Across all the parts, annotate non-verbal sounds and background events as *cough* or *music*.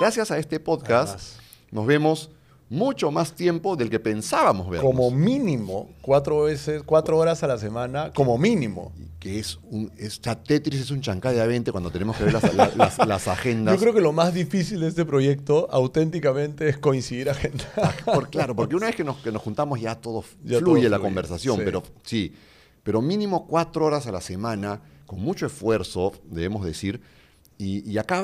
gracias a este podcast Además. nos vemos mucho más tiempo del que pensábamos vernos. Como mínimo, cuatro veces, cuatro horas a la semana, como mínimo. que es un esta Tetris es un chancá de A20 cuando tenemos que ver las, la- las- las agendas. Yo creo que lo más difícil de este proyecto, auténticamente, es coincidir agenda. Por- claro, porque una vez que nos, que nos juntamos ya todo *laughs* Ya fluye todo la fluye, conversación, sí. pero sí, pero mínimo cuatro horas a la semana, con mucho esfuerzo, debemos decir, y, y acá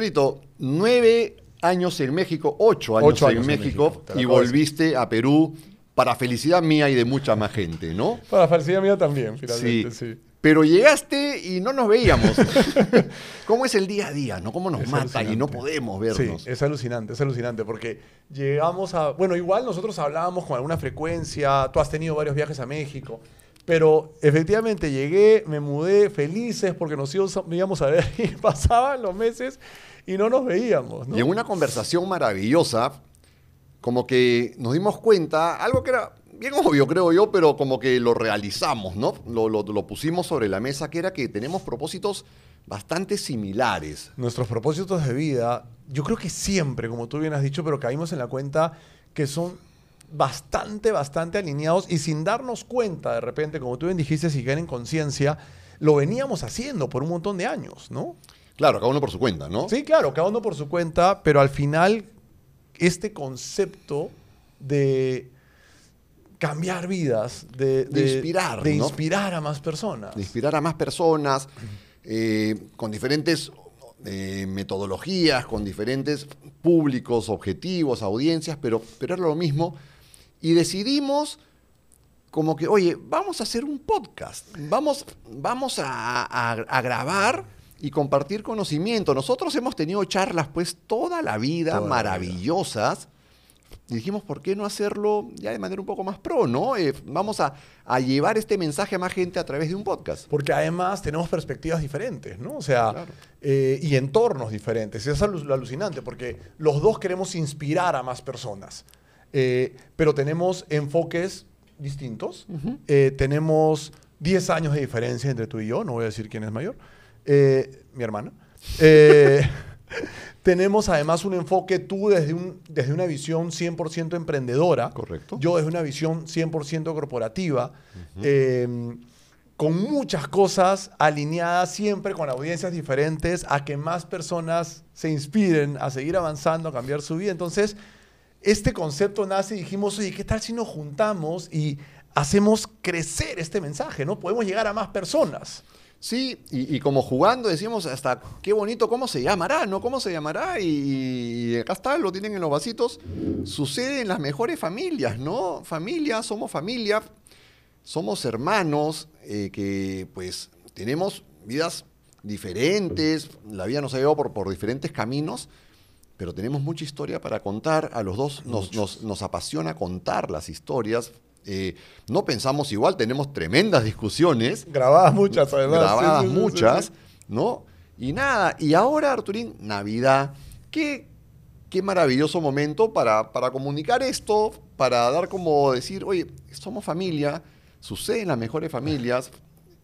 Arturito, nueve años en México, ocho años, Ocho años en, en México, México, y volviste a Perú para felicidad mía y de mucha más gente, ¿no? Para felicidad mía también, finalmente, sí. Pero llegaste y no nos veíamos. *laughs* ¿Cómo es el día a día, no? ¿Cómo nos Es mata y no alucinante. podemos Sí, vernos? es alucinante, es alucinante, porque llegamos a... Bueno, igual nosotros hablábamos con alguna frecuencia, tú has tenido varios viajes a México, pero efectivamente llegué, me mudé felices porque nos íbamos a ver *laughs* y pasaban los meses y no nos veíamos, ¿no? Y en una conversación maravillosa, como que nos dimos cuenta, algo que era bien obvio, creo yo, pero como que lo realizamos, ¿no? Lo, lo- lo pusimos sobre la mesa, que era que tenemos propósitos bastante similares. Nuestros propósitos de vida, yo creo que siempre, como tú bien has dicho, pero caímos en la cuenta que son bastante, bastante alineados y sin darnos cuenta, de repente, como tú bien dijiste, si caen en conciencia, lo veníamos haciendo por un montón de años, ¿no? Claro, cada uno por su cuenta, ¿no? Sí, claro, cada uno por su cuenta, pero al final este concepto de cambiar vidas, de, De inspirar, de ¿no? inspirar a más personas. de inspirar a más personas, eh, con diferentes eh, metodologías, con diferentes públicos, objetivos, audiencias, pero, pero era lo mismo. Y decidimos como que, oye, vamos a hacer un podcast, vamos, vamos a, a- a grabar y compartir conocimiento. Nosotros hemos tenido charlas pues toda la vida, Toda la vida. maravillosas. Y dijimos, ¿por qué no hacerlo ya de manera un poco más pro, no? Eh, vamos a, a llevar este mensaje a más gente a través de un podcast. Porque además tenemos perspectivas diferentes, ¿no? O sea, Claro. eh, y entornos diferentes. Eso es lo alucinante, porque los dos queremos inspirar a más personas. Eh, pero tenemos enfoques distintos. Eh, tenemos 10 años de diferencia entre tú y yo. No voy a decir quién es mayor. Eh, mi hermana. Eh, *laughs* tenemos además un enfoque tú desde, un, desde una visión 100% emprendedora. Correcto. Yo desde una visión 100% corporativa. eh, con muchas cosas alineadas siempre con audiencias diferentes a que más personas se inspiren a seguir avanzando, a cambiar su vida. Entonces, este concepto nace y dijimos, oye, ¿qué tal si nos juntamos y hacemos crecer este mensaje? ¿no? Podemos llegar a más personas. Sí, y, y como jugando decíamos hasta qué bonito, ¿cómo se llamará? ¿No? ¿Cómo se llamará? Y, y acá está, lo tienen en los vasitos. Sucede en las mejores familias, ¿no? Familia, somos familia, somos hermanos eh, que pues tenemos vidas diferentes, la vida nos ha llevado por, por diferentes caminos, pero tenemos mucha historia para contar. A los dos nos, nos- nos apasiona contar las historias. Eh, no pensamos igual, tenemos tremendas discusiones Grabadas muchas, además. grabadas Sí, sí, sí, muchas, sí, ¿no? Y nada, y ahora, Arturín, Navidad, qué, qué maravilloso momento para, para comunicar esto, para dar como decir, oye, somos familia, sucede en las mejores familias,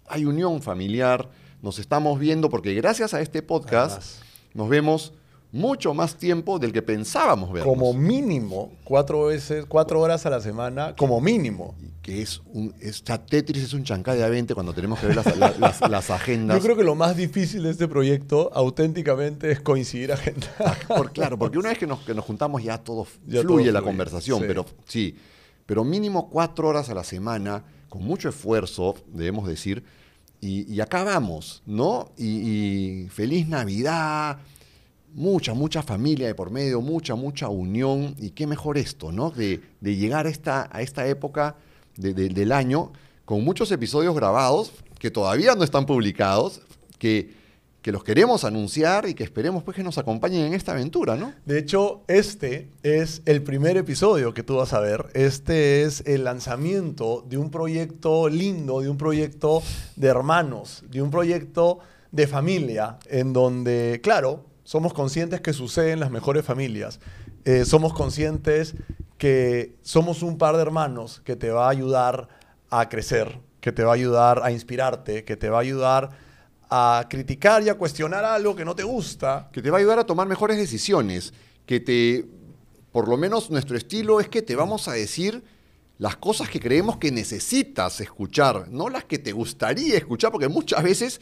hay unión familiar, nos estamos viendo, porque gracias a este podcast Además. nos vemos mucho más tiempo del que pensábamos vernos. Como mínimo, cuatro veces, cuatro horas a la semana, como mínimo. que es un, esta Tetris es un chancá de A20 cuando tenemos que ver las, la- las- las agendas. Yo creo que lo más difícil de este proyecto, auténticamente, es coincidir agenda. Por- claro, porque una vez que nos, que nos juntamos ya todo *laughs* Ya fluye todo la fluye, conversación, sí. pero sí, pero mínimo cuatro horas a la semana, con mucho esfuerzo, debemos decir, y, vamos, ¿no? Y, y feliz Navidad, mucha, mucha familia de por medio, mucha, mucha unión, y qué mejor esto, ¿no? De, llegar a esta, a esta época de- de- del año con muchos episodios grabados que todavía no están publicados, que, que los queremos anunciar y que esperemos pues que nos acompañen en esta aventura, ¿no? De hecho, este es el primer episodio que tú vas a ver. Este es el lanzamiento de un proyecto lindo, de un proyecto de hermanos, de un proyecto de familia, en donde, claro, somos conscientes que sucede en las mejores familias. Eh, somos conscientes que somos un par de hermanos que te va a ayudar a crecer, que te va a ayudar a inspirarte, que te va a ayudar a criticar y a cuestionar algo que no te gusta. Que te va a ayudar a tomar mejores decisiones, que te, por lo menos nuestro estilo es que te vamos a decir las cosas que creemos que necesitas escuchar, no las que te gustaría escuchar, porque muchas veces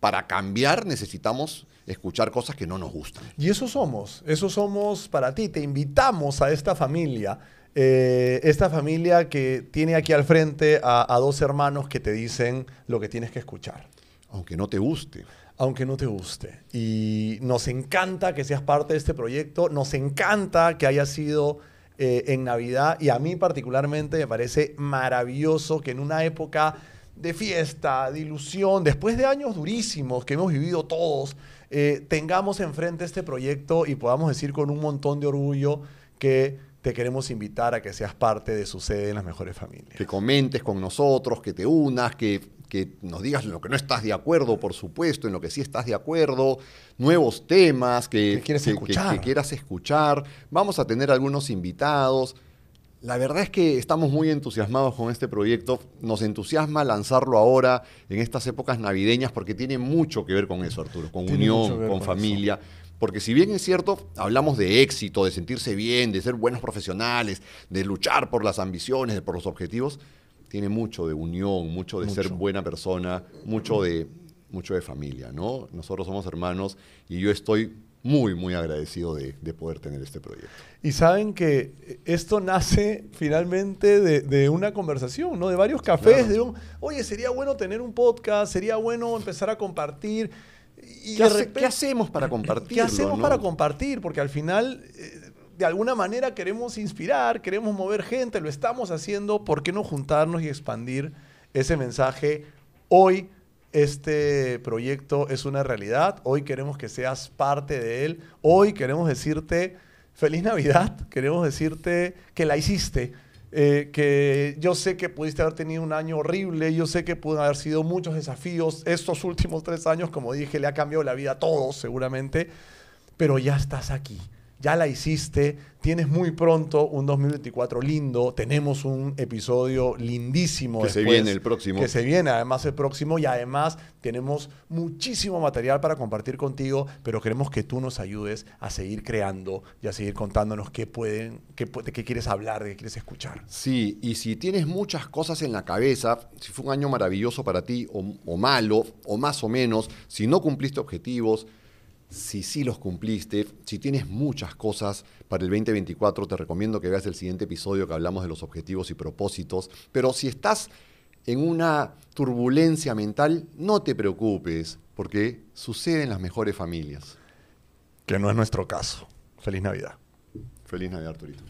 para cambiar necesitamos escuchar cosas que no nos gustan. Y eso somos, eso somos para ti. Te invitamos a esta familia, eh, esta familia que tiene aquí al frente a, a dos hermanos que te dicen lo que tienes que escuchar. Aunque no te guste. Aunque no te guste. Y nos encanta que seas parte de este proyecto, nos encanta que haya sido eh, en Navidad y a mí particularmente me parece maravilloso que en una época de fiesta, de ilusión, después de años durísimos que hemos vivido todos, eh, tengamos enfrente este proyecto y podamos decir con un montón de orgullo que te queremos invitar a que seas parte de su sede en las mejores familias. Que comentes con nosotros, que te unas, que, que nos digas en lo que no estás de acuerdo, por supuesto, en lo que sí estás de acuerdo, nuevos temas que, Que quieres que- escuchar. que quieras escuchar. Vamos a tener algunos invitados. La verdad es que estamos muy entusiasmados con este proyecto. Nos entusiasma lanzarlo ahora en estas épocas navideñas porque tiene mucho que ver con eso, Arturo, con Tiene unión, con con familia. Porque si bien es cierto, hablamos de éxito, de sentirse bien, de ser buenos profesionales, de luchar por las ambiciones, por los objetivos, tiene mucho de unión, mucho de ser buena persona, mucho de, mucho de familia, ¿no? Nosotros somos hermanos y yo estoy muy, muy agradecido de, de poder tener este proyecto. Y saben que esto nace finalmente de, de una conversación, ¿no? De varios cafés, Claro. de un, oye, sería bueno tener un podcast, sería bueno empezar a compartir. Y ¿Qué, de hace- repente- qué hacemos para compartir? ¿Qué hacemos para compartir? Porque al final, eh, de alguna manera queremos inspirar, queremos mover gente, lo estamos haciendo. ¿Por qué no juntarnos y expandir ese mensaje? Hoy este proyecto es una realidad. Hoy queremos que seas parte de él. Hoy queremos decirte feliz Navidad. Queremos decirte que la hiciste. Eh, que yo sé que pudiste haber tenido un año horrible, yo sé que pueden haber sido muchos desafíos. Estos últimos tres años, como dije, le ha cambiado la vida a todos seguramente, pero ya estás aquí, ya la hiciste, tienes muy pronto un 2024 lindo, tenemos un episodio lindísimo. Que se viene el próximo. Que se viene además el próximo y además tenemos muchísimo material para compartir contigo, pero queremos que tú nos ayudes a seguir creando y a seguir contándonos qué pueden, qué, quieres hablar, de qué quieres escuchar. Sí, y si tienes muchas cosas en la cabeza, si fue un año maravilloso para ti o, o malo, o más o menos, si no cumpliste objetivos, si sí los cumpliste, si tienes muchas cosas para el 2024, te recomiendo que veas el siguiente episodio que hablamos de los objetivos y propósitos. Pero si estás en una turbulencia mental, no te preocupes, porque sucede en las mejores familias. Que no es nuestro caso. Feliz Navidad. Feliz Navidad, Arturito.